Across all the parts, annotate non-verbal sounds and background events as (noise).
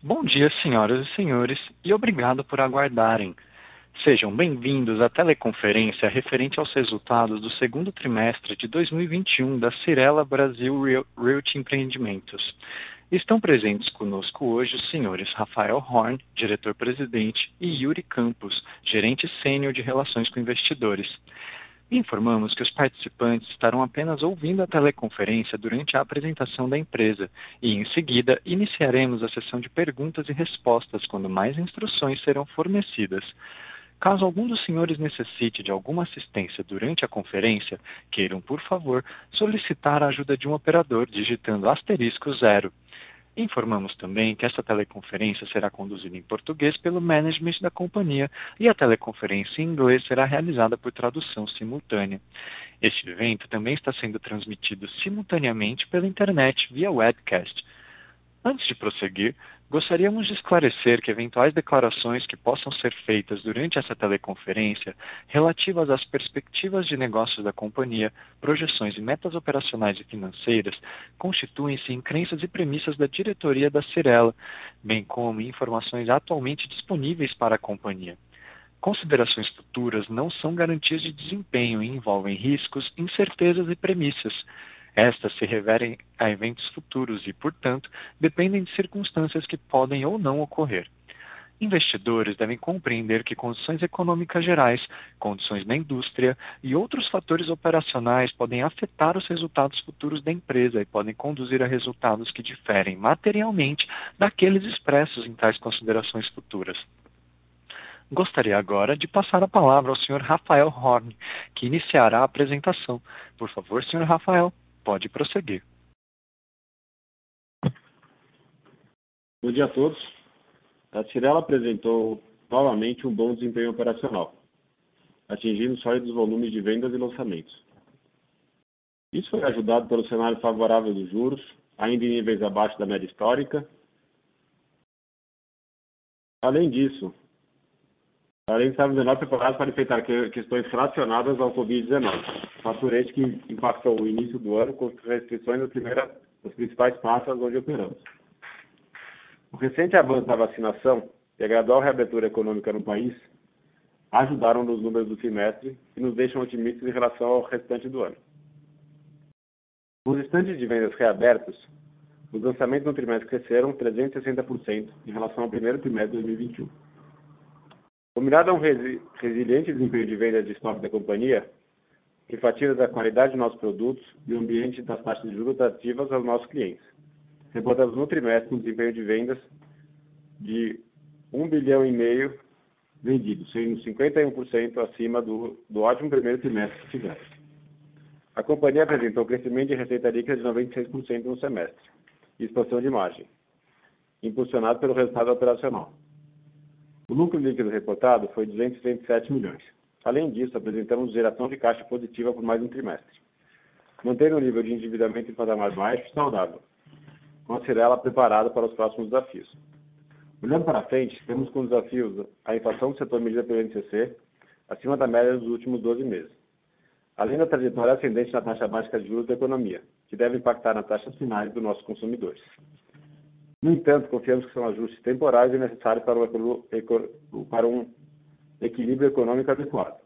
Bom dia, senhoras e senhores, e obrigado por aguardarem. Sejam bem-vindos à teleconferência referente aos resultados do segundo trimestre de 2021 da Cirela Brasil Realty Empreendimentos. Estão presentes conosco hoje os senhores Rafael Horn, diretor-presidente, e Yuri Campos, gerente sênior de relações com investidores. Informamos que os participantes estarão apenas ouvindo a teleconferência durante a apresentação da empresa e, em seguida, iniciaremos a sessão de perguntas e respostas quando mais instruções serão fornecidas. Caso algum dos senhores necessite de alguma assistência durante a conferência, queiram, por favor, solicitar a ajuda de um operador digitando asterisco zero. Informamos também que esta teleconferência será conduzida em português pelo management da companhia e a teleconferência em inglês será realizada por tradução simultânea. Este evento também está sendo transmitido simultaneamente pela internet via webcast. Antes de prosseguir, Gostaríamos de esclarecer que eventuais declarações que possam ser feitas durante essa teleconferência relativas às perspectivas de negócios da companhia, projeções e metas operacionais e financeiras constituem-se em crenças e premissas da diretoria da Cirela, bem como informações atualmente disponíveis para a companhia. Considerações futuras não são garantias de desempenho e envolvem riscos, incertezas e premissas estas se referem a eventos futuros e, portanto, dependem de circunstâncias que podem ou não ocorrer. Investidores devem compreender que condições econômicas gerais, condições da indústria e outros fatores operacionais podem afetar os resultados futuros da empresa e podem conduzir a resultados que diferem materialmente daqueles expressos em tais considerações futuras. Gostaria agora de passar a palavra ao Sr. Rafael Horn, que iniciará a apresentação. Por favor, Sr. Rafael. Pode prosseguir. Bom dia a todos. A Cirela apresentou novamente um bom desempenho operacional, atingindo sólidos volumes de vendas e lançamentos. Isso foi ajudado pelo cenário favorável dos juros, ainda em níveis abaixo da média histórica. Além disso, além de melhor preparados para enfrentar questões relacionadas ao Covid-19 fator esse que impactou o início do ano com restrições nas, principais praças onde operamos. O recente avanço da vacinação e a gradual reabertura econômica no país ajudaram nos números do trimestre e nos deixam otimistas em relação ao restante do ano. Os estantes de vendas reabertos, os lançamentos no trimestre cresceram 360% em relação ao primeiro trimestre de 2021. Combinado a um resiliente desempenho de vendas de estoque da companhia, enfatiza da qualidade de nossos produtos e o ambiente das taxas de juros atrativas aos nossos clientes. Reportamos no trimestre um desempenho de vendas de 1 bilhão e meio vendidos, sendo 51% acima do, do ótimo primeiro trimestre que tivemos. A companhia apresentou crescimento de receita líquida de 96% no semestre e expansão de margem, impulsionado pelo resultado operacional. O lucro líquido reportado foi 227 milhões. Além disso, apresentamos geração de caixa positiva por mais um trimestre, mantendo o nível de endividamento em patamar baixo e saudável, com a Cirela preparada para os próximos desafios. Olhando para frente, temos como desafios a inflação do setor medida pelo INCC, acima da média dos últimos 12 meses, além da trajetória ascendente na taxa básica de juros da economia, que deve impactar nas taxas finais dos nossos consumidores. No entanto, confiamos que são ajustes temporários e necessários para um, equilíbrio econômico adequado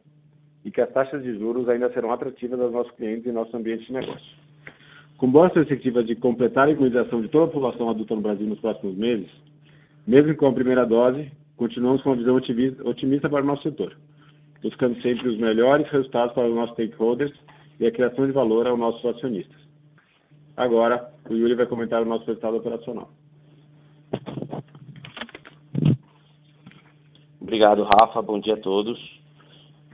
e que as taxas de juros ainda serão atrativas aos nossos clientes e nosso ambiente de negócio. Com boas perspectivas de completar a imunização de toda a população adulta no Brasil nos próximos meses, mesmo com a primeira dose, continuamos com uma visão otimista para o nosso setor, buscando sempre os melhores resultados para os nossos stakeholders e a criação de valor aos nossos acionistas. Agora, o Yuri vai comentar o nosso resultado operacional. Obrigado, Rafa. Bom dia a todos.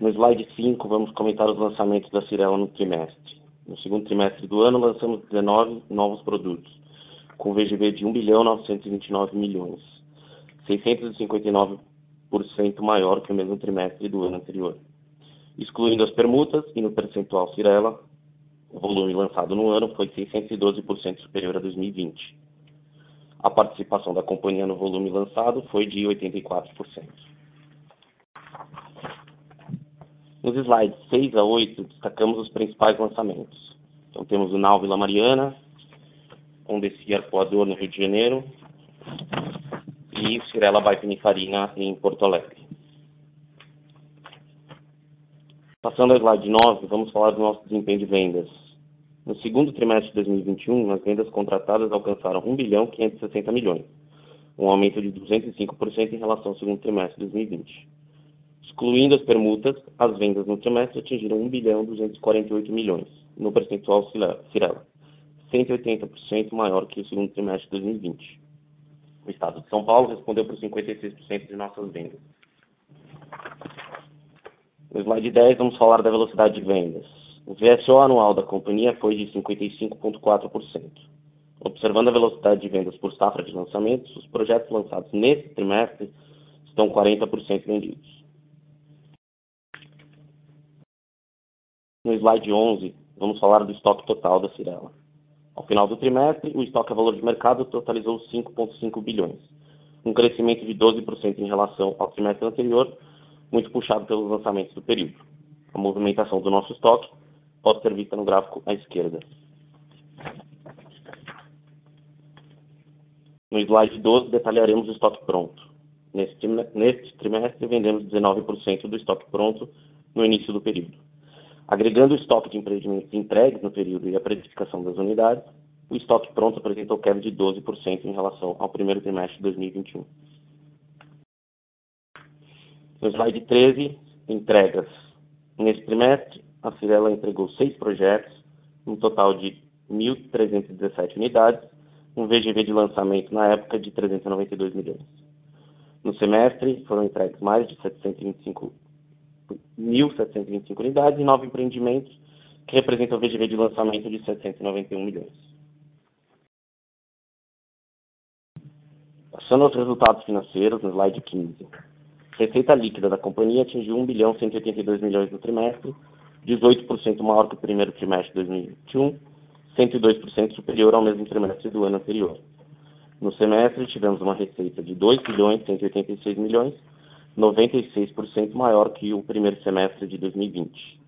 No slide 5, vamos comentar os lançamentos da Cirela no trimestre. No segundo trimestre do ano, lançamos 19 novos produtos, com VGV de 1 bilhão 929 milhões, 659% maior que o mesmo trimestre do ano anterior. Excluindo as permutas e no percentual Cirela, o volume lançado no ano foi 612% superior a 2020. A participação da companhia no volume lançado foi de 84%. Nos slides 6 a 8, destacamos os principais lançamentos. Então, temos o Nau Vila Mariana, um desse no Rio de Janeiro, e Cirela by Pininfarina em Porto Alegre. Passando ao slide 9, vamos falar do nosso desempenho de vendas. No segundo trimestre de 2021, as vendas contratadas alcançaram 1 bilhão 560 milhões, um aumento de 205% em relação ao segundo trimestre de 2020. Excluindo as permutas, as vendas no trimestre atingiram 1 bilhão 248 milhões, no percentual Cirela, 180% maior que o segundo trimestre de 2020. O estado de São Paulo respondeu por 56% de nossas vendas. No slide 10, vamos falar da velocidade de vendas. O VSO anual da companhia foi de 55,4%. Observando a velocidade de vendas por safra de lançamentos, os projetos lançados nesse trimestre estão 40% vendidos. No slide 11, vamos falar do estoque total da Cirela. Ao final do trimestre, o estoque a valor de mercado totalizou 5,5 bilhões, um crescimento de 12% em relação ao trimestre anterior, muito puxado pelos lançamentos do período. A movimentação do nosso estoque pode ser vista no gráfico à esquerda. No slide 12, detalharemos o estoque pronto. Neste, neste trimestre, vendemos 19% do estoque pronto no início do período. Agregando o estoque de empreendimentos entregues no período e a precificação das unidades, o estoque pronto apresentou queda de 12% em relação ao primeiro trimestre de 2021. No slide 13, entregas. Nesse trimestre, a Cirela entregou seis projetos, um total de 1.317 unidades, um VGV de lançamento na época de 392 milhões. No semestre, foram entregues mais de 725 1.725 unidades e nove empreendimentos, que representam o VGV de lançamento de 791 milhões. Passando aos resultados financeiros, no slide 15. Receita líquida da companhia atingiu 1 bilhão 182 milhões no trimestre, 18% maior que o primeiro trimestre de 2021, 102% superior ao mesmo trimestre do ano anterior. No semestre, tivemos uma receita de 2 bilhões 186 milhões, 96% maior que o primeiro semestre de 2020.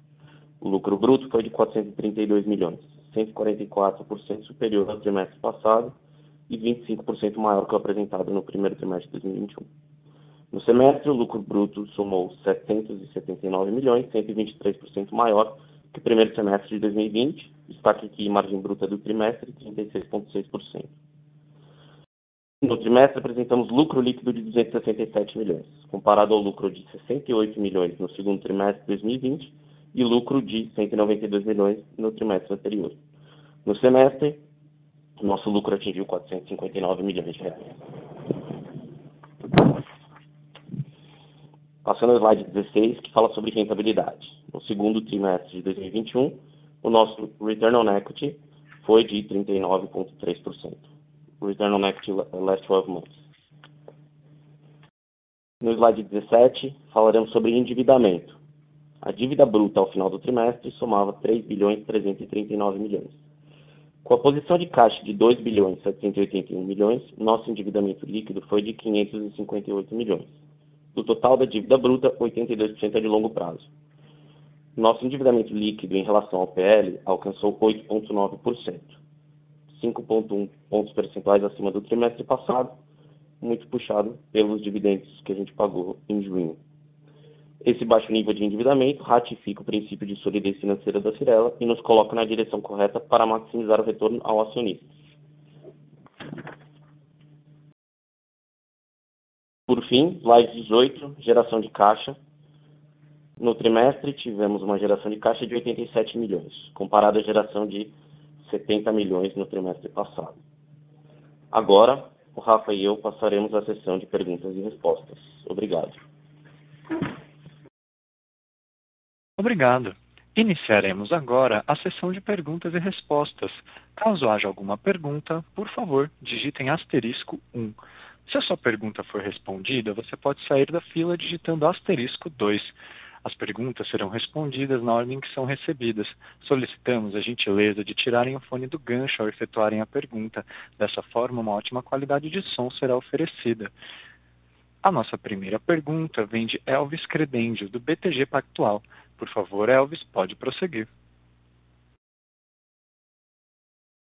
O lucro bruto foi de 432 milhões, 144% superior ao trimestre passado e 25% maior que o apresentado no primeiro trimestre de 2021. No semestre, o lucro bruto somou 779 milhões, 123% maior que o primeiro semestre de 2020. Destaque aqui margem bruta do trimestre, 36,6%. No trimestre, apresentamos lucro líquido de 267 milhões, comparado ao lucro de 68 milhões no segundo trimestre de 2020 e lucro de 192 milhões no trimestre anterior. No semestre, nosso lucro atingiu 459 milhões de reais. Passando ao slide 16, que fala sobre rentabilidade. No segundo trimestre de 2021, o nosso return on equity foi de 39,3% return on equity last 12 months. No slide 17, falaremos sobre endividamento. A dívida bruta ao final do trimestre somava 3 bilhões 339 milhões. Com a posição de caixa de 2 bilhões 781 milhões, nosso endividamento líquido foi de 558 milhões. Do total da dívida bruta, 82% é de longo prazo. Nosso endividamento líquido em relação ao PL alcançou 8,9%. 5,1 pontos percentuais acima do trimestre passado, muito puxado pelos dividendos que a gente pagou em junho. Esse baixo nível de endividamento ratifica o princípio de solidez financeira da Cirela e nos coloca na direção correta para maximizar o retorno ao acionista. Por fim, slide 18, geração de caixa. No trimestre, tivemos uma geração de caixa de 87 milhões, comparado à geração de 70 milhões no trimestre passado. Agora, o Rafa e eu passaremos a sessão de perguntas e respostas. Obrigado. Obrigado. Iniciaremos agora a sessão de perguntas e respostas. Caso haja alguma pergunta, por favor, digitem asterisco 1. Se a sua pergunta for respondida, você pode sair da fila digitando asterisco 2. As perguntas serão respondidas na ordem que são recebidas. Solicitamos a gentileza de tirarem o fone do gancho ao efetuarem a pergunta. Dessa forma, uma ótima qualidade de som será oferecida. A nossa primeira pergunta vem de Elvis Credendio, do BTG Pactual. Por favor, Elvis, pode prosseguir.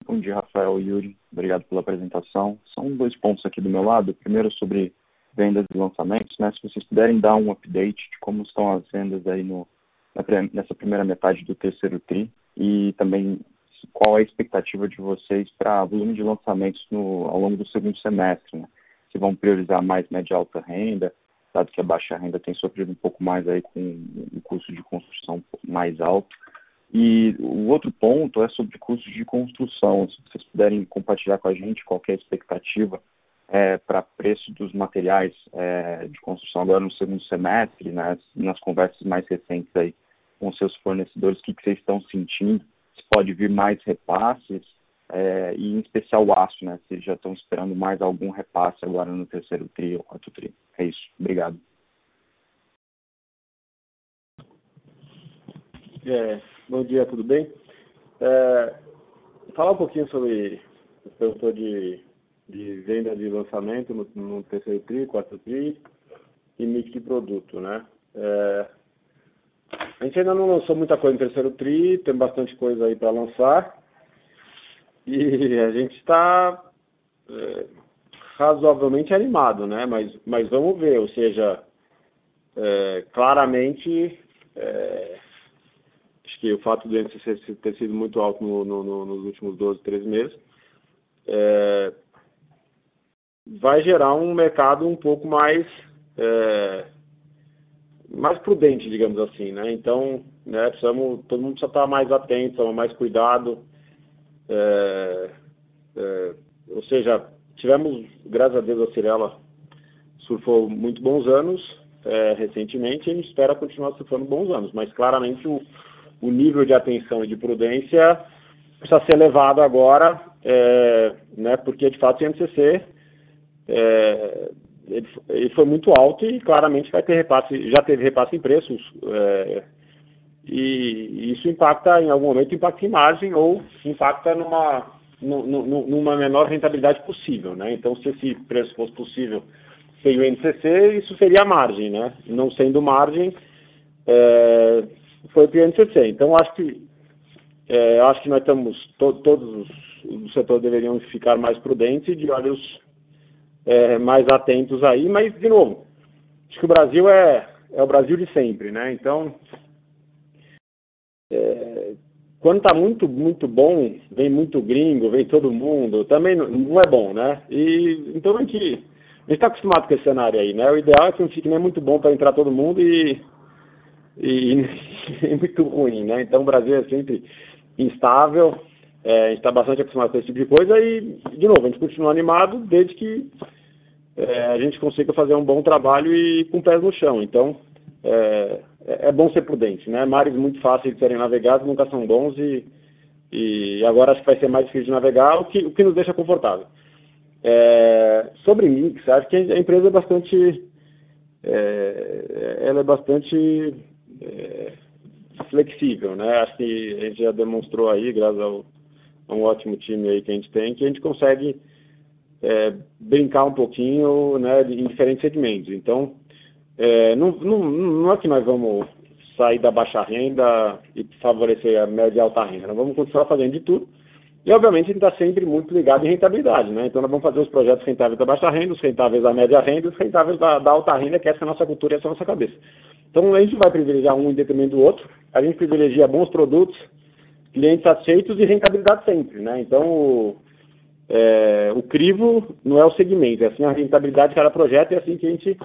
Bom dia, Rafael e Yuri. Obrigado pela apresentação. São dois pontos aqui do meu lado. Primeiro, sobre vendas e lançamentos, né? Se vocês puderem dar um update de como estão as vendas aí no, nessa primeira metade do terceiro TRI e também qual é a expectativa de vocês para volume de lançamentos no, ao longo do segundo semestre, né? Se vão priorizar mais média e alta renda, dado que a baixa renda tem sofrido um pouco mais aí com o custo de construção mais alto. E o outro ponto é sobre custos de construção. Se vocês puderem compartilhar com a gente qual a expectativa é, para preço dos materiais é, de construção agora no segundo semestre, né, nas conversas mais recentes aí com seus fornecedores, o que, que vocês estão sentindo? Se pode vir mais repasses, é, e em especial o aço, né? Se já estão esperando mais algum repasse agora no terceiro tri ou quarto tri. É isso. Obrigado. É, bom dia, tudo bem? É, falar um pouquinho sobre o perguntou de, de venda de lançamento no, no, terceiro tri, quarto tri e mix de produto, né? É, a gente ainda não lançou muita coisa no terceiro tri, tem bastante coisa aí para lançar. E a gente está é, razoavelmente animado, né? Mas, mas vamos ver, ou seja, é, claramente, é, que o fato do índice ter sido muito alto no, no, no, nos últimos 12, 13 meses, é, vai gerar um mercado um pouco mais é, mais prudente, digamos assim, né? Então, né, precisamos, todo mundo precisa estar mais atento, tomar mais cuidado. É, é, ou seja, tivemos, graças a Deus, a Cirela surfou muito bons anos é, recentemente e a gente espera continuar surfando bons anos, mas claramente o, o nível de atenção e de prudência precisa ser levado agora, é, né, porque de fato o INCC é, ele, ele, foi muito alto e claramente vai ter repasse, já teve repasse em preços, é, e isso impacta, em algum momento, impacta em margem ou impacta numa, numa menor rentabilidade possível, né? Então, se esse preço fosse possível sem o NCC, isso seria margem, né? Não sendo margem, é, foi o NCC. Então, acho que, é, acho que nós estamos, to, todos os, do setor deveriam ficar mais prudentes e de olhos é, mais atentos aí, mas, de novo, acho que o Brasil é, é o Brasil de sempre, né? Então, é, quando está muito, muito bom, vem muito gringo, vem todo mundo, também não, não é bom, né? E, então a gente está acostumado com esse cenário aí, né? O ideal é que não fique nem muito bom para entrar todo mundo e, e, (laughs) e, muito ruim, né? Então o Brasil é sempre instável, é, a gente está bastante acostumado com esse tipo de coisa e, de novo, a gente continua animado desde que é, a gente consiga fazer um bom trabalho e com pés no chão. Então, é, é bom ser prudente, né? Mares muito fáceis de serem navegados nunca são bons e, e agora acho que vai ser mais difícil de navegar, o que, o que nos deixa confortável. É, sobre mix, acho que a empresa é bastante, é, ela é bastante é, flexível, né? Acho que a gente já demonstrou aí, graças ao é um ótimo time aí que a gente tem, que a gente consegue é, brincar um pouquinho né, em diferentes segmentos. Então, é, não, não, não é que nós vamos sair da baixa renda e favorecer a média e alta renda. Nós vamos continuar fazendo de tudo. E, obviamente, gente está sempre muito ligado em rentabilidade. Né? Então, nós vamos fazer os projetos rentáveis da baixa renda, os rentáveis da média renda e os rentáveis da, da alta renda, que essa é a nossa cultura e essa é a nossa cabeça. Então, a gente vai privilegiar um em detrimento do outro. A gente privilegia bons produtos, clientes aceitos e rentabilidade sempre, né? Então, o, é, o crivo não é o segmento, é assim a rentabilidade de cada projeto e é assim que a gente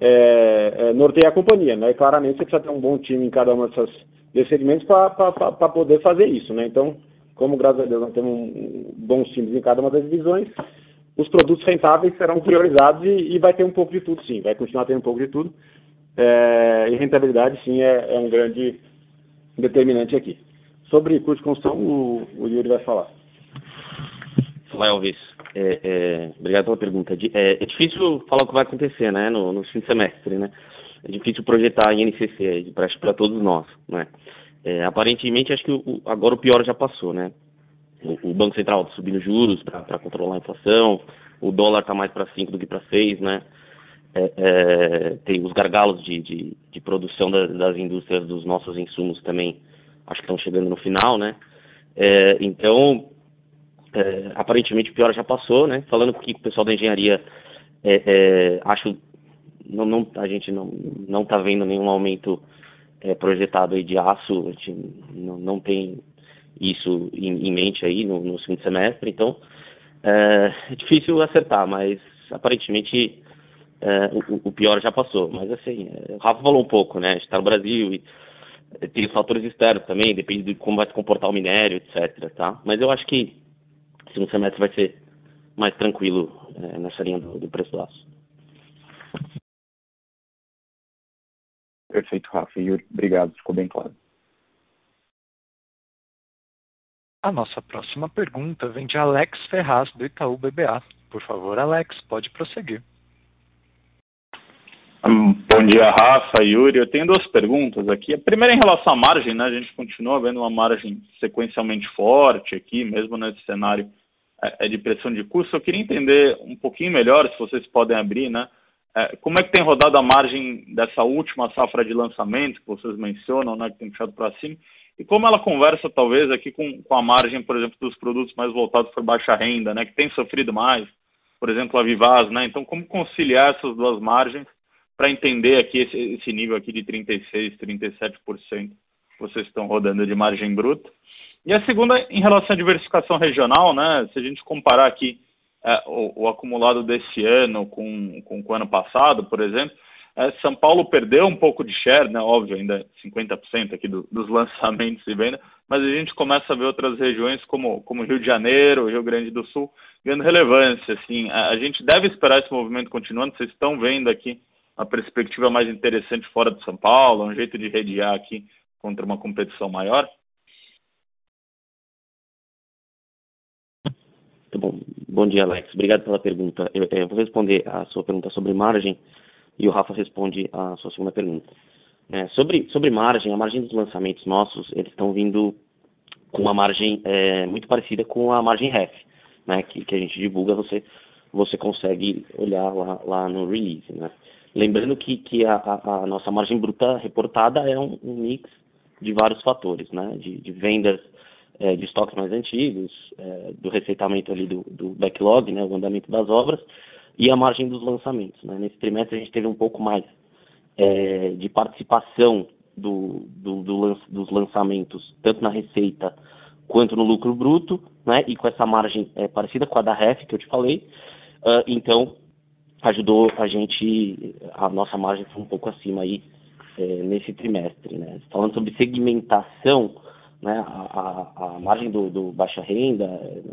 é, é, norteia a companhia, né? E claramente você precisa ter um bom time em cada um dessas, desses segmentos para poder fazer isso, né? Então, como graças a Deus nós temos um, bons times em cada uma das divisões, os produtos rentáveis serão priorizados e, e, vai ter um pouco de tudo, sim, vai continuar tendo um pouco de tudo. É, e rentabilidade, sim, é, é um grande determinante aqui. Sobre custo de construção, o, o Yuri vai falar. Vai, Elvis. É, é, obrigado pela pergunta. É, é, difícil falar o que vai acontecer né, no, no fim de semestre. Né? É difícil projetar em NCC para todos nós. Né? É, aparentemente, acho que o, agora o pior já passou. Né? O, o Banco Central subindo juros para controlar a inflação, o dólar está mais para 5 do que para 6. Né? É, é, tem os gargalos de, de, de produção da, das indústrias dos nossos insumos também acho que estão chegando no final, né? É, então, é, aparentemente o pior já passou, né? Falando que o pessoal da engenharia é, acho não, não, a gente não está vendo nenhum aumento é, projetado aí de aço, a gente não, não tem isso em, em mente aí no, no, segundo semestre, então é, é difícil acertar, mas aparentemente é, o, o, pior já passou. Mas assim, é, o Rafa falou um pouco, né? Está no Brasil e tem os fatores externos também, depende de como vai se comportar o minério, etc. Tá? Mas eu acho que o segundo semestre vai ser mais tranquilo é, nessa linha do, do preço do aço. Perfeito, Rafa. Yuri, obrigado, ficou bem claro. A nossa próxima pergunta vem de Alex Ferraz, do Itaú BBA. Por favor, Alex, pode prosseguir. Bom dia, Rafa, Yuri. Eu tenho duas perguntas aqui. A primeira é em relação à margem, né? A gente continua vendo uma margem sequencialmente forte aqui, mesmo nesse cenário é, é de pressão de custo. Eu queria entender um pouquinho melhor, se vocês podem abrir, né? É, como é que tem rodado a margem dessa última safra de lançamento que vocês mencionam, né? Que tem puxado para cima. E como ela conversa, talvez, aqui com, com a margem, por exemplo, dos produtos mais voltados para baixa renda, né? Que tem sofrido mais, por exemplo, a Vivaz, né? Então, como conciliar essas duas margens para entender aqui esse, esse, nível aqui de 36%, 37% que vocês estão rodando de margem bruta. E a segunda, em relação à diversificação regional, né, se a gente comparar aqui é, o, o, acumulado desse ano com, com, o ano passado, por exemplo, é, São Paulo perdeu um pouco de share, né, óbvio, ainda 50% aqui do, dos (laughs) lançamentos e venda, mas a gente começa a ver outras regiões como, como Rio de Janeiro, Rio Grande do Sul, ganhando relevância. Assim, a, a gente deve esperar esse movimento continuando, vocês estão vendo aqui uma perspectiva mais interessante fora de São Paulo, um jeito de rediar aqui contra uma competição maior? Bom. Bom dia, Alex. Obrigado pela pergunta. Eu, eu, vou responder a sua pergunta sobre margem e o Rafa responde a sua segunda pergunta. É, sobre, sobre margem, a margem dos lançamentos nossos, eles estão vindo com uma margem é, muito parecida com a margem REF, né, que, que a gente divulga, você, você consegue olhar lá, lá no release. Né? Lembrando que, que a, a, nossa margem bruta reportada é um, um mix de vários fatores, né? De, de vendas é, de estoques mais antigos, é, do receitamento ali do, do, backlog, né? O andamento das obras e a margem dos lançamentos. Né? Nesse trimestre a gente teve um pouco mais é, de participação do, do, do, dos lançamentos, tanto na receita quanto no lucro bruto, né? E com essa margem é, parecida com a da REF que eu te falei. Uh, então, ajudou a gente, a nossa margem foi um pouco acima aí é, nesse trimestre. Né? Falando sobre segmentação, né, a, a, a margem do, do, baixa renda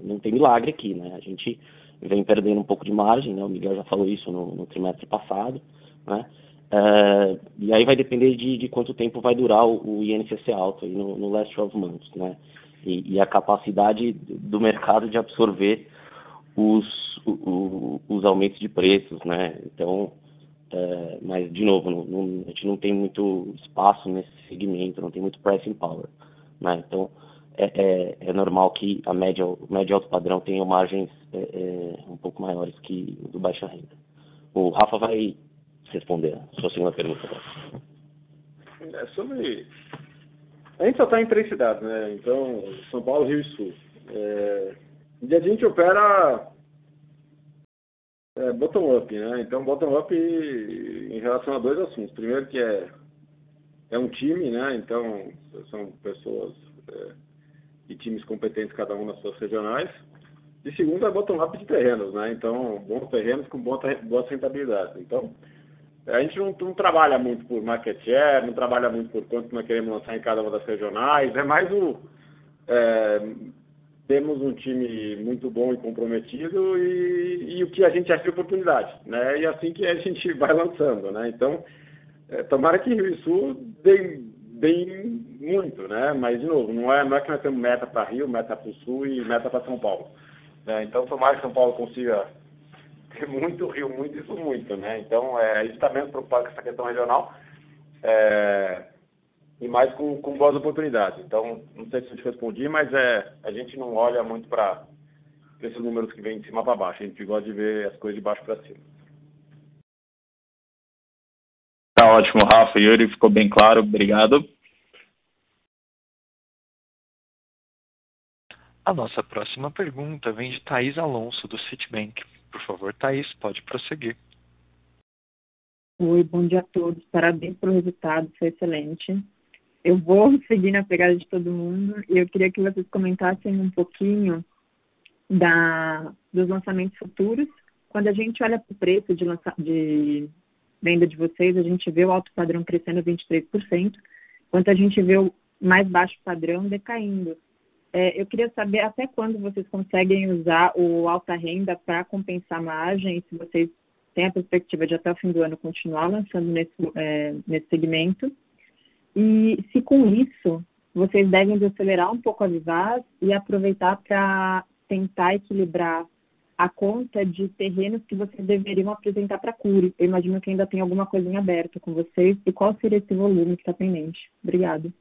não tem milagre aqui, né? A gente vem perdendo um pouco de margem, né? O Miguel já falou isso no, no trimestre passado, né? É, e aí vai depender de, de, quanto tempo vai durar o, o INCC alto aí no, no last 12 months, né? E, e, a capacidade do mercado de absorver os, o, os aumentos de preços, né? Então, é, mas de novo, não, não, a gente não tem muito espaço nesse segmento, não tem muito pricing power, né? Então, é, é, é normal que a média, o médio alto padrão tenha margens é, é, um pouco maiores que o do baixa renda. O Rafa vai responder a sua segunda pergunta. É sobre a gente só está em três cidades, né? Então, São Paulo, Rio e Sul. É, e a gente opera é, bottom-up, né? Então, bottom-up em relação a dois assuntos. Primeiro que é, é um time, né? Então, são pessoas é, e times competentes, cada um nas suas regionais. E segundo é bottom-up de terrenos, né? Então, bons terrenos com boas rentabilidades. Então, a gente não, não, trabalha muito por market share, não trabalha muito por quanto nós queremos lançar em cada uma das regionais. É mais o... É, temos um time muito bom e comprometido e, e, o que a gente acha de oportunidade, né? E assim que a gente (laughs) vai lançando, né? Então, é, tomara que Rio e Sul deem, deem muito, né? Mas, de novo, não é, não é que nós temos meta para Rio, meta para o Sul e meta para São Paulo. Né? Então, tomara que São Paulo consiga (laughs) ter muito, Rio muito, isso muito, né? Então, é, a gente está menos preocupado com essa questão regional. É, e mais com, com boas oportunidades. Então, não sei se eu te respondi, mas é, a gente não olha muito para esses números que vêm de cima para baixo. A gente gosta de ver as coisas de baixo para cima. Tá ótimo, Rafa. Yuri, ficou bem claro. Obrigado. A nossa próxima pergunta vem de Thaís Alonso, do Citibank. Por favor, Thaís, pode prosseguir. Oi, bom dia a todos. Parabéns pelo resultado, foi excelente. Eu vou (laughs) seguir na pegada de todo mundo e eu queria que vocês comentassem um pouquinho da, dos lançamentos futuros. Quando a gente olha para o preço de, lança, de venda de vocês, a gente vê o alto padrão crescendo 23%, enquanto a gente vê o mais baixo padrão decaindo. É, eu queria saber até quando vocês conseguem usar o alta renda para compensar a margem, se vocês têm a perspectiva de até o fim do ano continuar lançando nesse, é, nesse segmento. E se com isso vocês devem acelerar um pouco a Vivaz e aproveitar para tentar equilibrar a conta de terrenos que vocês deveriam apresentar para a Cure. Eu imagino que ainda tem alguma coisa em aberto com vocês. E qual seria esse volume que está pendente? Obrigada.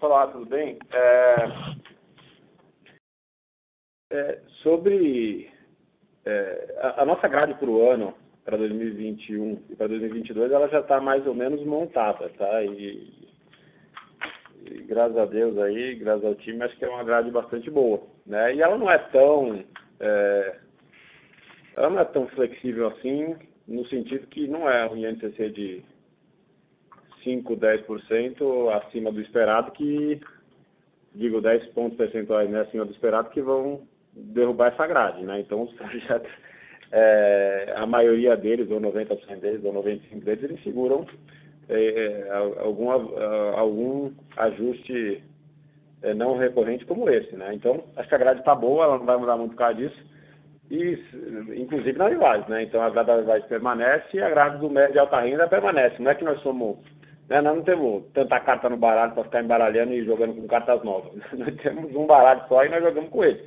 Olá, tudo bem? É... É, sobre é, a, a, nossa grade para o ano, para 2021 e para 2022, ela já está mais ou menos montada, tá? E, graças a Deus aí, graças ao time, acho que é uma grade bastante boa, né? E ela não é tão, é, ela não é tão flexível assim, no sentido que não é um INCC de 5, 10% acima do esperado que, digo, 10 pontos percentuais né, acima do esperado que vão derrubar essa grade, né? Então, os projetos, é, a maioria deles, ou 90% deles, ou 95% deles, eles seguram é, é algum, algum ajuste é, não recorrente como esse, né? Então, acho que a grade está boa, ela não vai mudar muito por causa disso, e, inclusive na Vivaz, né? Então, a grade da Vivaz permanece e a grade do médio e alta renda permanece. Não é que nós somos né? Nós não temos tanta carta no baralho para ficar embaralhando e jogando com cartas novas. (laughs) Nós temos um baralho só e nós jogamos com ele.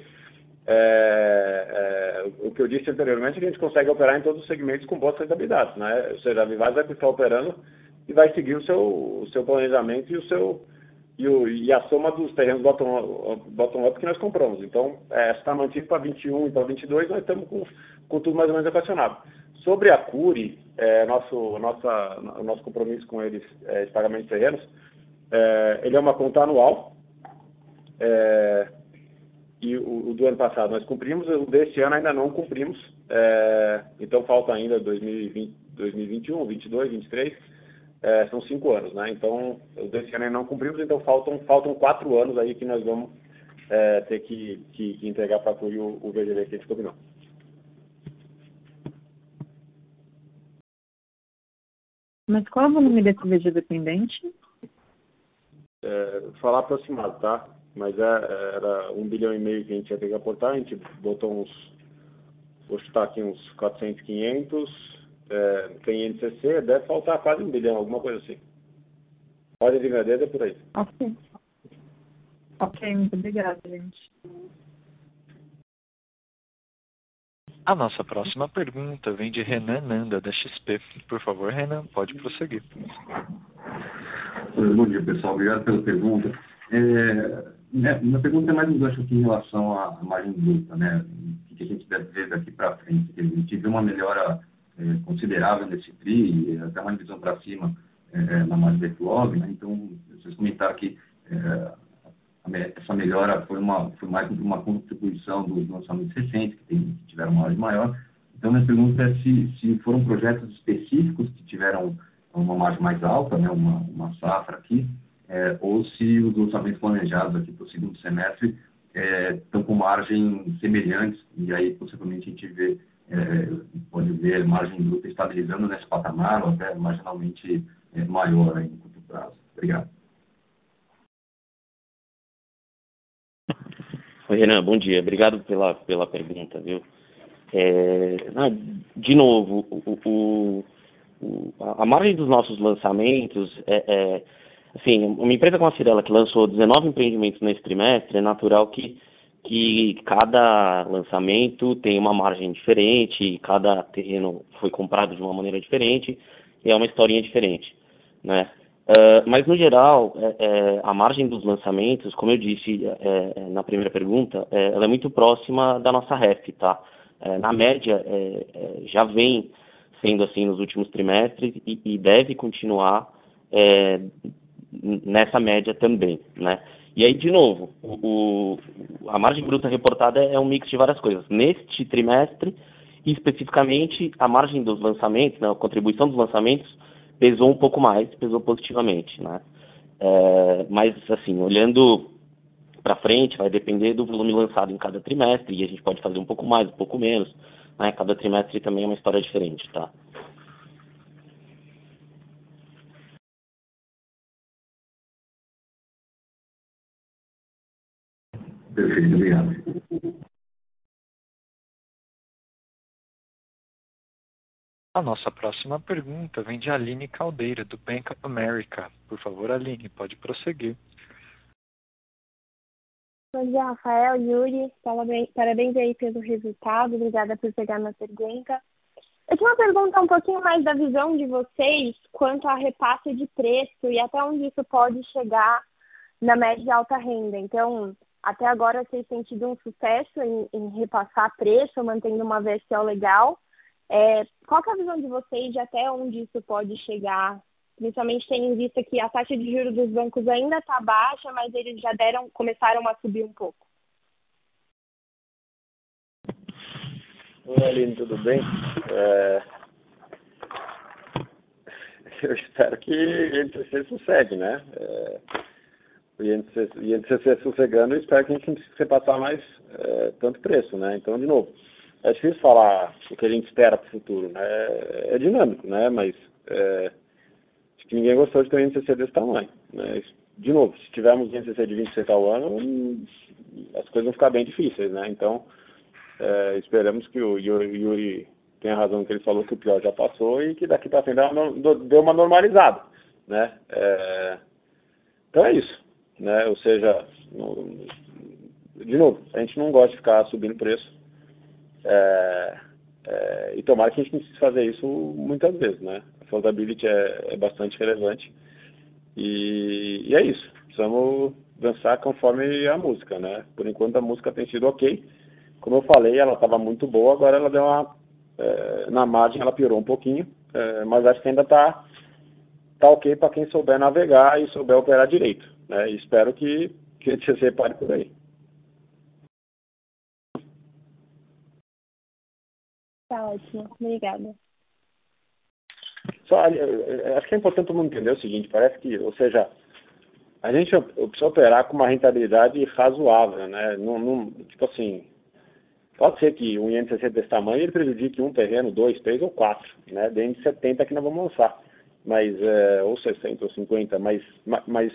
É, é, o que eu disse anteriormente é que a gente consegue operar em todos os segmentos com boas rentabilidades. Né? Ou seja, a Vivaz vai estar operando e vai seguir o seu, o seu planejamento e, o seu, e, o, e a soma dos terrenos bottom-up bottom que nós compramos. Então, é, está mantido para 21 e para 22, nós estamos com, com tudo mais ou menos equacionado. Sobre a Cure, é, nosso, nossa, nosso compromisso com eles é, pagamento de terrenos, é, ele é uma conta anual. É, e o, o, do ano passado nós cumprimos, o deste ano ainda não cumprimos. É, então falta ainda 2020, 2021, 2022, 2023. É, são cinco anos, né? Então, o desse ano ainda não cumprimos, então faltam, faltam quatro anos aí que nós vamos é, ter que, que, que entregar para a CURI o, o VGV que a gente combinou. Mas qual é o volume desse VG dependente? É, falar aproximado, tá? Mas é, era um bilhão e meio que a gente ia ter que aportar, a gente botou uns, vou chutar aqui uns 400, 500, é, tem NCC, deve faltar quase um bilhão, alguma coisa assim. Pode de grandeza é por aí. Ok. Ok, muito obrigada, gente. A nossa próxima pergunta vem de Renan Nanda, da XP. Por favor, Renan, pode prosseguir. Bom dia, pessoal. Obrigado pela pergunta. É, minha, minha pergunta é mais um gancho aqui em relação à margem bruta, né? O que a gente deve ver daqui para frente? A gente viu uma melhora é, considerável nesse TRI, até uma divisão para cima é, na margem backlog, né? Então, vocês comentaram que é, essa melhora foi, uma, foi mais uma contribuição dos lançamentos recentes, que, tem, que tiveram uma margem maior. Então, minha pergunta é se, se foram projetos específicos que tiveram uma margem mais alta, né, uma, uma safra aqui, é, ou se os lançamentos planejados aqui para o segundo semestre é, estão com margem semelhantes, e aí possivelmente a gente vê, é, pode ver a margem bruta estabilizando nesse patamar, ou até marginalmente é, maior aí no curto prazo. Obrigado. Oi, Renan, bom dia. Obrigado pela, pela pergunta, viu? É, de novo, o, o, a margem dos nossos lançamentos é, é, assim, uma empresa como a Cirela que lançou 19 empreendimentos nesse trimestre, é natural que, que cada lançamento tem uma margem diferente, cada terreno foi comprado de uma maneira diferente e é uma historinha diferente, né? Uh, mas, no geral, é, é, a margem dos lançamentos, como eu disse é, é na primeira pergunta, é, ela é muito próxima da nossa REF, tá? É, na média, já vem sendo assim nos últimos trimestres e, e deve continuar nessa média também, né? E aí, de novo, o, a margem bruta reportada é um mix de várias coisas. Neste trimestre, especificamente, a margem dos lançamentos, né, a contribuição dos lançamentos, pesou um pouco mais, pesou positivamente, né? É, mas, assim, olhando para frente, vai depender do volume lançado em cada trimestre, e a gente pode fazer um pouco mais, um pouco menos, né? Cada trimestre também é uma história diferente, tá? Perfeito, obrigado. A nossa próxima pergunta vem de Aline Caldeira, do Bank of America. Por favor, Aline, pode prosseguir. Bom dia, Rafael, Yuri. Parabéns, parabéns aí pelo resultado. Obrigada por pegar minha pergunta. Eu tinha uma pergunta um pouquinho mais da visão de vocês quanto a repasse de preço e até onde isso pode chegar na média e alta renda. Então, até agora vocês têm tido um sucesso em, em repassar preço, mantendo uma VSO legal. É, qual é a visão de vocês de até onde isso pode chegar? Principalmente tendo em vista que a taxa de juros dos bancos ainda está baixa, mas eles já deram, começaram a subir um pouco. Oi, Aline, tudo bem? É... Eu espero que ele se sossegue, né? É o INCC, o INCC sossegando, eu espero que a gente não precise repassar mais é, tanto preço, né? Então, de novo, é difícil falar o que a gente espera para o futuro, né? É, é, dinâmico, né? Mas é, acho que ninguém gostou de ter um INCC desse tamanho, né? De novo, se tivermos INCC de 20% ao ano, as coisas vão ficar bem difíceis, né? Então, é, esperamos que o Yuri tenha razão que ele falou que o pior já passou e que daqui para frente deu uma normalizada, né? Então é isso né? Ou seja, de novo, a gente não gosta de ficar subindo preço. É, é, e tomara que a gente precise fazer isso muitas vezes, né? A affordability é, é bastante relevante. E, e, é isso. Precisamos dançar conforme a música, né? Por enquanto a música tem sido ok. Como eu falei, ela estava muito boa, agora ela deu uma. É, na margem ela piorou um pouquinho, é, mas acho que ainda está tá ok para quem souber navegar e souber operar direito. Né? Espero que, que a gente se repare por aí. Tá ótimo, obrigada. Só, acho que é importante todo mundo entender o seguinte, parece que, ou seja, a gente precisa operar com uma rentabilidade razoável, né? Não, não, tipo assim, pode ser que um INCC desse tamanho ele prejudique um terreno, dois, três ou quatro, né? Dentro de 70 que nós vamos lançar, mas, é, ou 60 ou 50, mas, mas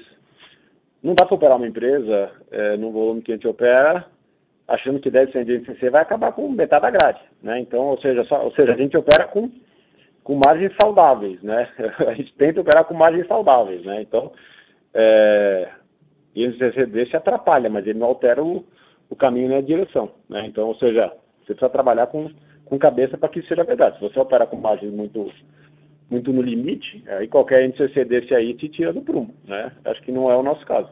não dá para operar uma empresa é, no volume que a gente opera, achando que deve ser de NCC, vai acabar com metade da grade. Né? Então, ou seja, só, ou seja, a gente opera com, com margens saudáveis. Né? (laughs) A gente tenta operar com margens saudáveis. Né? Então, é, o NCC desse atrapalha, mas ele não altera o, o caminho na direção. Né? Então, ou seja, você precisa trabalhar com, com cabeça para que isso seja verdade. Se você opera com margens muito muito no limite, aí qualquer NCC desse aí te tira do prumo, né? Acho que não é o nosso caso.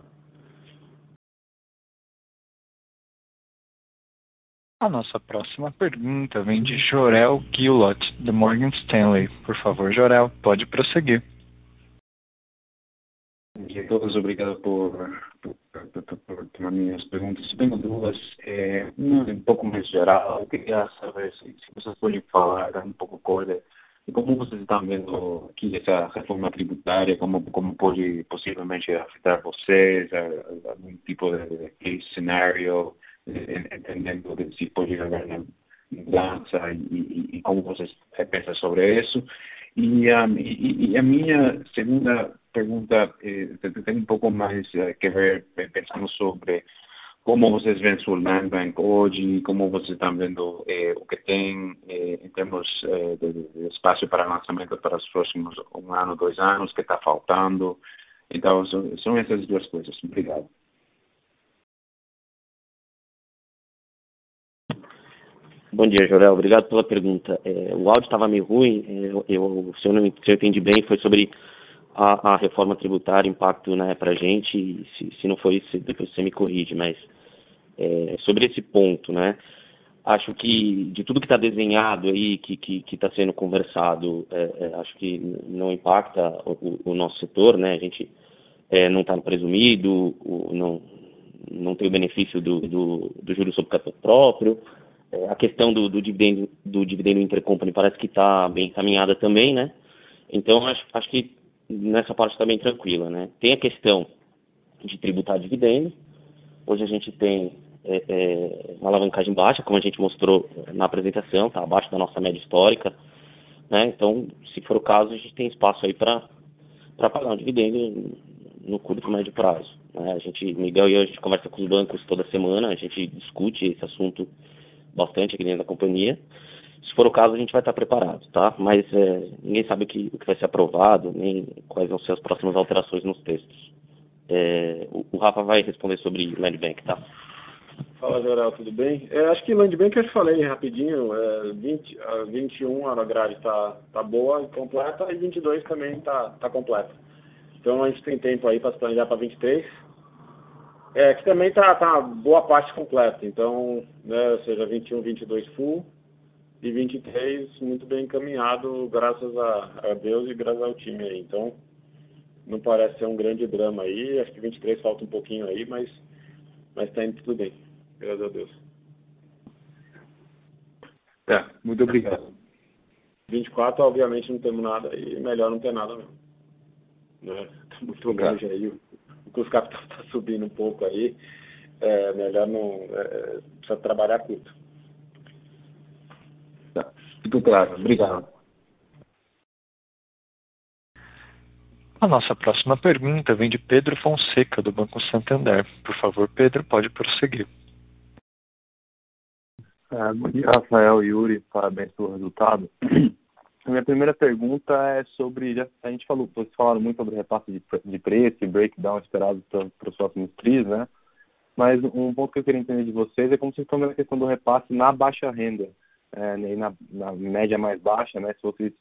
A nossa próxima pergunta vem de Jorel Gillot, de Morgan Stanley. Por favor, Jorel, pode prosseguir. Bom dia a todos, obrigado por, por, por, por tomar minhas perguntas. Tenho duas, é, uma um pouco mais geral. Eu queria saber se, se vocês podem falar um pouco e como vocês estão vendo aqui essa reforma tributária, como, como pode possivelmente afetar vocês, algum tipo de case cenário, entendendo se pode haver mudança e, e, e, como vocês pensam sobre isso. E, um, e, e, a minha segunda pergunta eh, tem um pouco mais eh, que ver pensando sobre como vocês veem sua land bank hoje, como vocês estão vendo eh, o que tem eh, em termos eh, de, de, espaço para lançamento para os próximos um ano, dois anos, que está faltando. Então, são, são essas duas coisas. Obrigado. Bom dia, Jorel. Obrigado pela pergunta. É, o áudio estava meio ruim. É, eu, eu, se, eu não, se eu entendi bem, foi sobre a, a reforma tributária, impacto né, para a gente. Se, se não for isso, depois você me corrige. Mas é, sobre esse ponto, né? Acho que de tudo que está desenhado aí, que está sendo conversado, é, é, acho que não impacta o, o, nosso setor, né? A gente é, não está presumido, o, não, não tem o benefício do, do, do juros sobre capital próprio. É, a questão do, do, dividendo do dividendo intercompany parece que está bem encaminhada também, né? Então acho, acho que nessa parte está bem tranquila, né? Tem a questão de tributar dividendos. Hoje a gente tem é, é, uma alavancagem baixa, como a gente mostrou na apresentação, está abaixo da nossa média histórica, né? Então, se for o caso, a gente tem espaço aí para pagar um dividendo no curto e médio prazo. Né? A gente, Miguel e eu, a gente conversa com os bancos toda semana, a gente discute esse assunto bastante aqui dentro da companhia. Se for o caso, a gente vai estar preparado, tá? Mas é, ninguém sabe o que, o que vai ser aprovado, nem quais vão ser as próximas alterações nos textos. É, o, o, Rafa vai responder sobre Land Bank, tá? Fala, Geral, tudo bem? É, acho que Land Bank eu te falei rapidinho, é, 20, a 21 a grade está tá boa e completa, e 22 também está tá completa. Então a gente tem tempo aí para se planejar para 23 é, que também tá, tá boa parte completa. Então, né, ou seja, 21, 22 full e 23 muito bem encaminhado, graças a, a Deus e graças ao time aí. Então, não parece ser um grande drama aí. Acho que 23 falta um pouquinho aí, mas, mas tá indo tudo bem. Graças a Deus. É, muito obrigado. 24, obviamente, não temos nada e melhor não ter nada mesmo. Né? Tá muito longe aí que os capitais está (laughs) subindo um pouco aí, é melhor não é, precisa trabalhar curto. Tá. Tudo claro, obrigado. A nossa próxima pergunta vem de Pedro Fonseca, do Banco Santander. Por favor, Pedro, pode prosseguir. Ah, bom dia, Rafael e Yuri. Parabéns pelo resultado. (clears throat) A minha primeira pergunta é sobre, a gente falou, vocês falaram muito sobre repasse de, de preço e breakdown esperado para os próximos TRIs, né? Mas um ponto que eu queria entender de vocês é como vocês estão vendo a questão do repasse na baixa renda, é, na, na média mais baixa, né? Se vocês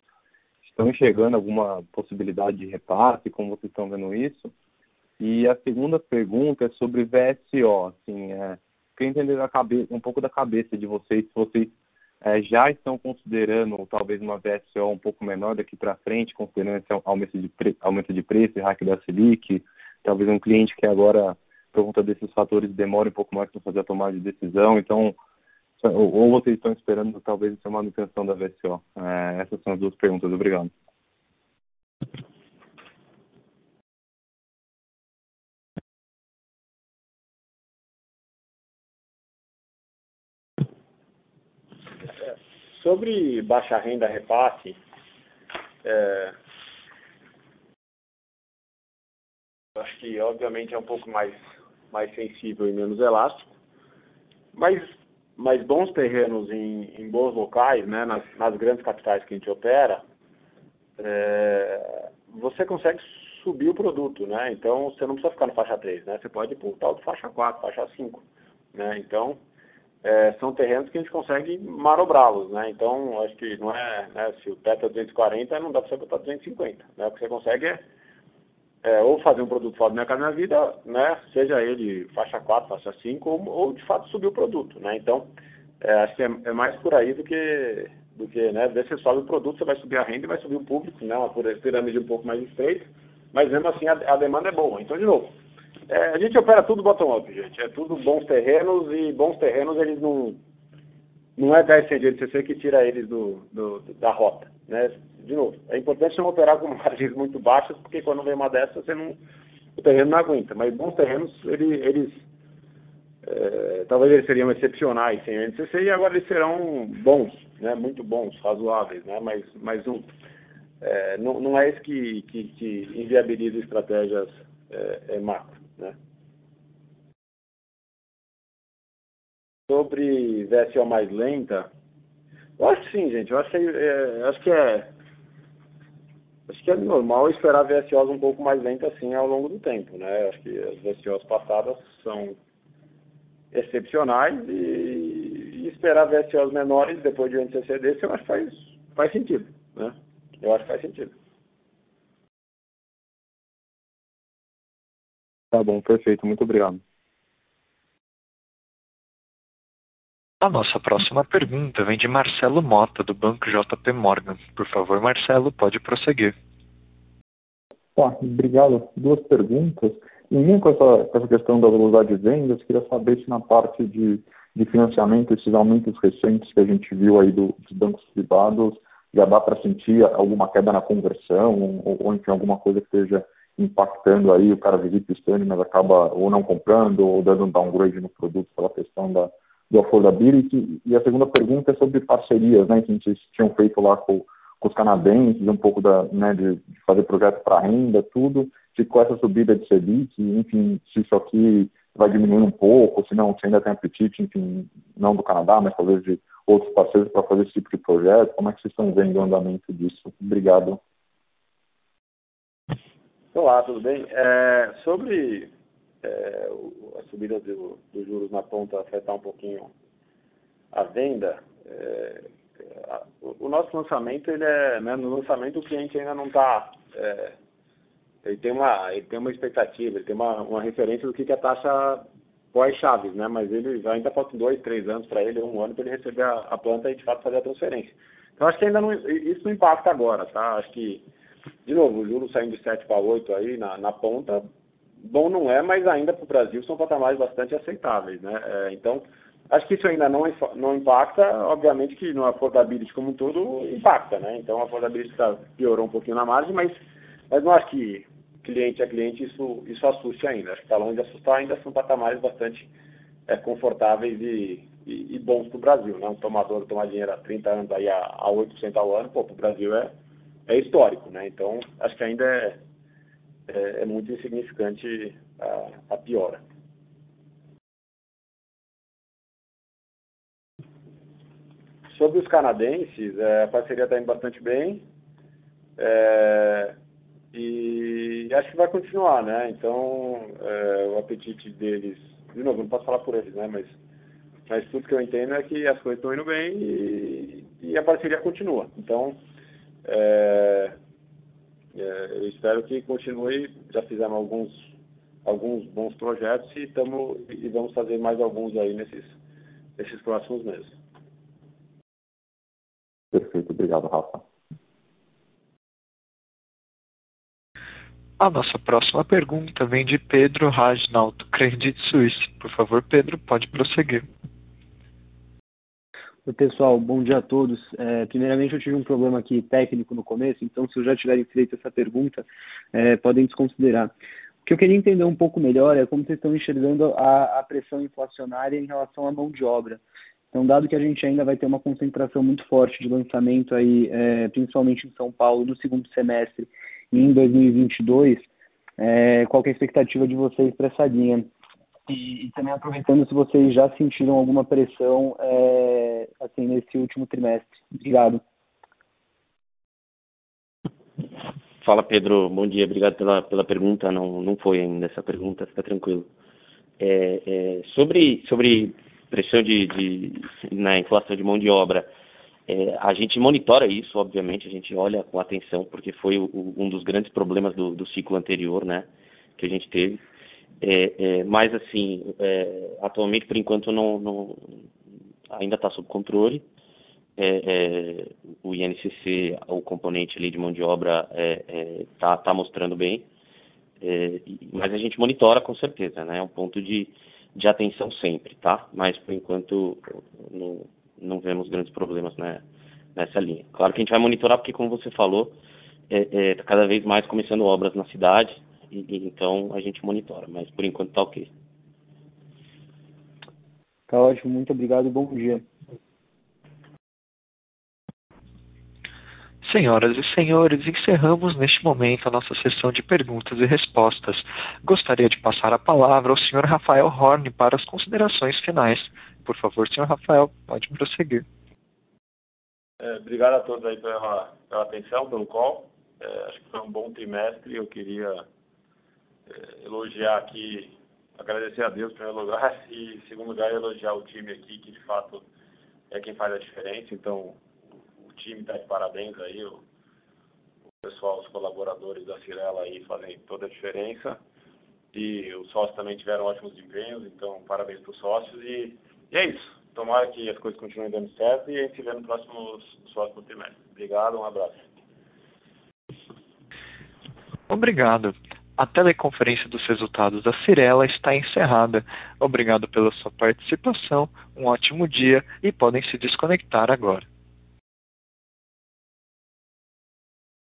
estão enxergando alguma possibilidade de repasse, como vocês estão vendo isso? E a segunda pergunta é sobre VSO, assim, é, queria entender cabeça, um pouco da cabeça de vocês, se vocês é, já estão considerando talvez uma VSO um pouco menor daqui para frente, considerando esse aumento de, pre... aumento de preço hack da Selic, talvez um cliente que agora, por conta desses fatores, demore um pouco mais para fazer a tomada de decisão, então, ou vocês estão esperando talvez essa manutenção da VSO? É, essas são as duas perguntas, obrigado. Sobre baixa renda repasse, é, acho que obviamente é um pouco mais, mais sensível e menos elástico, mas, mas bons terrenos em, em bons locais, né, nas, nas grandes capitais que a gente opera, é, você consegue subir o produto, né? Então você não precisa ficar no faixa 3, né? Você pode ir para o tal do faixa 4, faixa 5, né? Então é, são terrenos que a gente consegue manobrá-los, né? Então, acho que não é, né, se o teto é 240, não dá para você botar 250, né? O que você consegue é, é ou fazer um produto fora do mercado na vida, né? Seja ele faixa 4, faixa 5, ou, ou de fato subir o produto, né? Então, é, acho que é, é, mais por aí do que, do que, né? Daí você sobe o produto, você vai subir a renda e vai subir o público, né? Uma pirâmide um pouco mais estreita, mas mesmo assim a, a demanda é boa. Então, de novo, é, a gente opera tudo bottom-up, gente. É tudo bons terrenos e bons terrenos eles não. Não é 10 CGLCC que tira eles do, do, da rota. Né? De novo, é importante não operar com (laughs) margens muito baixas, porque quando vem uma dessas, você não, o terreno não aguenta. Mas bons terrenos, eles, é, talvez eles seriam excepcionais sem NCC e agora eles serão bons, né? muito bons, razoáveis, né? mas, mas um, é, não, não é isso que, que, que inviabiliza estratégias é, é macro. Né? Sobre VSO mais lenta, eu acho que sim, gente. Eu que é, acho que é acho que é normal esperar VSOs um pouco mais lentas assim ao longo do tempo, né? Acho que as VSOs passadas são excepcionais e, e esperar VSOs menores depois de um NCC desse eu acho que faz, faz sentido, né? Eu acho que faz sentido. Tá bom, perfeito. Muito obrigado. A nossa próxima pergunta vem de Marcelo Mota, do Banco JP Morgan. Por favor, Marcelo, pode prosseguir. Tá, obrigado. Duas perguntas. Em linha com essa, com essa questão da velocidade de vendas, queria saber se na parte de, de financiamento, esses aumentos recentes que a gente viu aí do, dos bancos privados, já dá para sentir alguma queda na conversão, ou, ou, enfim, alguma coisa que esteja impactando aí, o cara visita o stand, mas acaba ou não comprando, ou dando um downgrade no produto pela questão da, do affordability. E a segunda pergunta é sobre parcerias, né, que vocês tinham feito lá com com os canadenses, um pouco da, né, de, de fazer projeto para renda, tudo, se com essa subida de Selic, enfim, se isso aqui vai diminuir um pouco, se não, se ainda tem apetite, enfim, não do Canadá, mas talvez de outros parceiros para fazer esse tipo de projeto, como é que vocês estão vendo o andamento disso? Obrigado. Olá, tudo bem? É, sobre é, a subida dos do juros na ponta afetar um pouquinho a venda, é, o nosso lançamento, ele é, né, no lançamento o cliente ainda não está, é, ele tem uma, ele tem uma expectativa, ele tem uma, uma referência do que, que é a taxa pós-chaves, né, mas ele ainda falta dois, três anos para ele, um ano para ele receber a, a, planta e de fato fazer a transferência. Então acho que ainda não, isso não impacta agora, tá? Acho que, de novo, o juro saindo de 7 para 8 aí na, na ponta, bom não é, mas ainda para o Brasil são patamares bastante aceitáveis, né? É, então, Acho que isso ainda não, não impacta, obviamente que no affordability como um todo impacta, né? Então a affordability tá, piorou um pouquinho na margem, mas, mas não acho que cliente a cliente isso, isso assuste ainda. Acho que está longe de assustar, ainda são patamares bastante é, confortáveis e, e, bons para o Brasil, né? Um tomador tomar dinheiro há 30 anos aí a, a 8% ao ano, pô, para o Brasil é, é histórico, né? Então acho que ainda é, é, é muito insignificante a, a piora. Sobre os canadenses, é, a parceria está indo bastante bem. É, e acho que vai continuar, né? Então, é, o apetite deles, de novo, não posso falar por eles, né? Mas, mas tudo que eu entendo é que as coisas estão indo bem e, e a parceria continua. Então, é, é, eu espero que continue. Já fizemos alguns, alguns bons projetos e, tamo, e vamos fazer mais alguns aí nesses, nesses próximos meses. Perfeito, obrigado, Rafa. A nossa próxima pergunta vem de Pedro Rajnaldo, Credit Suisse. Por favor, Pedro, pode prosseguir. Pessoal, bom dia a todos. É, primeiramente, eu tive um problema aqui técnico no começo, então, se eu já tiverem feito essa pergunta, é, podem desconsiderar. O que eu queria entender um pouco melhor é como vocês estão enxergando a, a pressão inflacionária em relação à mão de obra. Então, dado que a gente ainda vai ter uma concentração muito forte de lançamento aí, é, principalmente em São Paulo, no segundo semestre e em 2022, é, qual é a expectativa de vocês para essa linha? E, e, também aproveitando se vocês já sentiram alguma pressão é, assim nesse último trimestre. Obrigado. Fala Pedro, bom dia, obrigado pela, pela pergunta. Não, não foi ainda essa pergunta, fica tranquilo. É, é, sobre, sobre pressão de, de na inflação de mão de obra. É, a gente monitora isso, obviamente, a gente olha com atenção, porque foi o, um dos grandes problemas do, do, ciclo anterior, né, que a gente teve. É, é, mas, assim, é, atualmente, por enquanto, não, não ainda está sob controle. É, é, o INCC, o componente ali de mão de obra, está tá mostrando bem. mas a gente monitora com certeza, né, é um ponto de de atenção sempre, tá? Mas por enquanto não, não vemos grandes problemas né, nessa linha. Claro que a gente vai monitorar porque, como você falou, é, é tá cada vez mais começando obras na cidade, e, e, então a gente monitora, mas por enquanto tá ok. Tá ótimo, muito obrigado, bom dia. Senhoras e senhores, encerramos neste momento a nossa sessão de perguntas e respostas. Gostaria de passar a palavra ao Sr. Rafael Horn para as considerações finais. Por favor, Sr. Rafael, pode prosseguir. É, obrigado a todos aí pela, pela atenção, pelo call. É, acho que foi um bom trimestre. Eu queria elogiar aqui, agradecer a Deus em primeiro lugar (laughs) e, em segundo lugar, elogiar o time aqui, que de fato é quem faz a diferença. Então, time está de parabéns aí, o, o, pessoal, os colaboradores da Cirela aí fazem toda a diferença. E os sócios também tiveram ótimos desempenhos, então parabéns para os sócios. E, e, é isso. Tomara que as coisas continuem dando certo e a gente se vê no próximo, próximo trimestre. Obrigado, um abraço. Obrigado. A teleconferência dos resultados da Cirela está encerrada. Obrigado pela sua participação, um ótimo dia e podem se desconectar agora.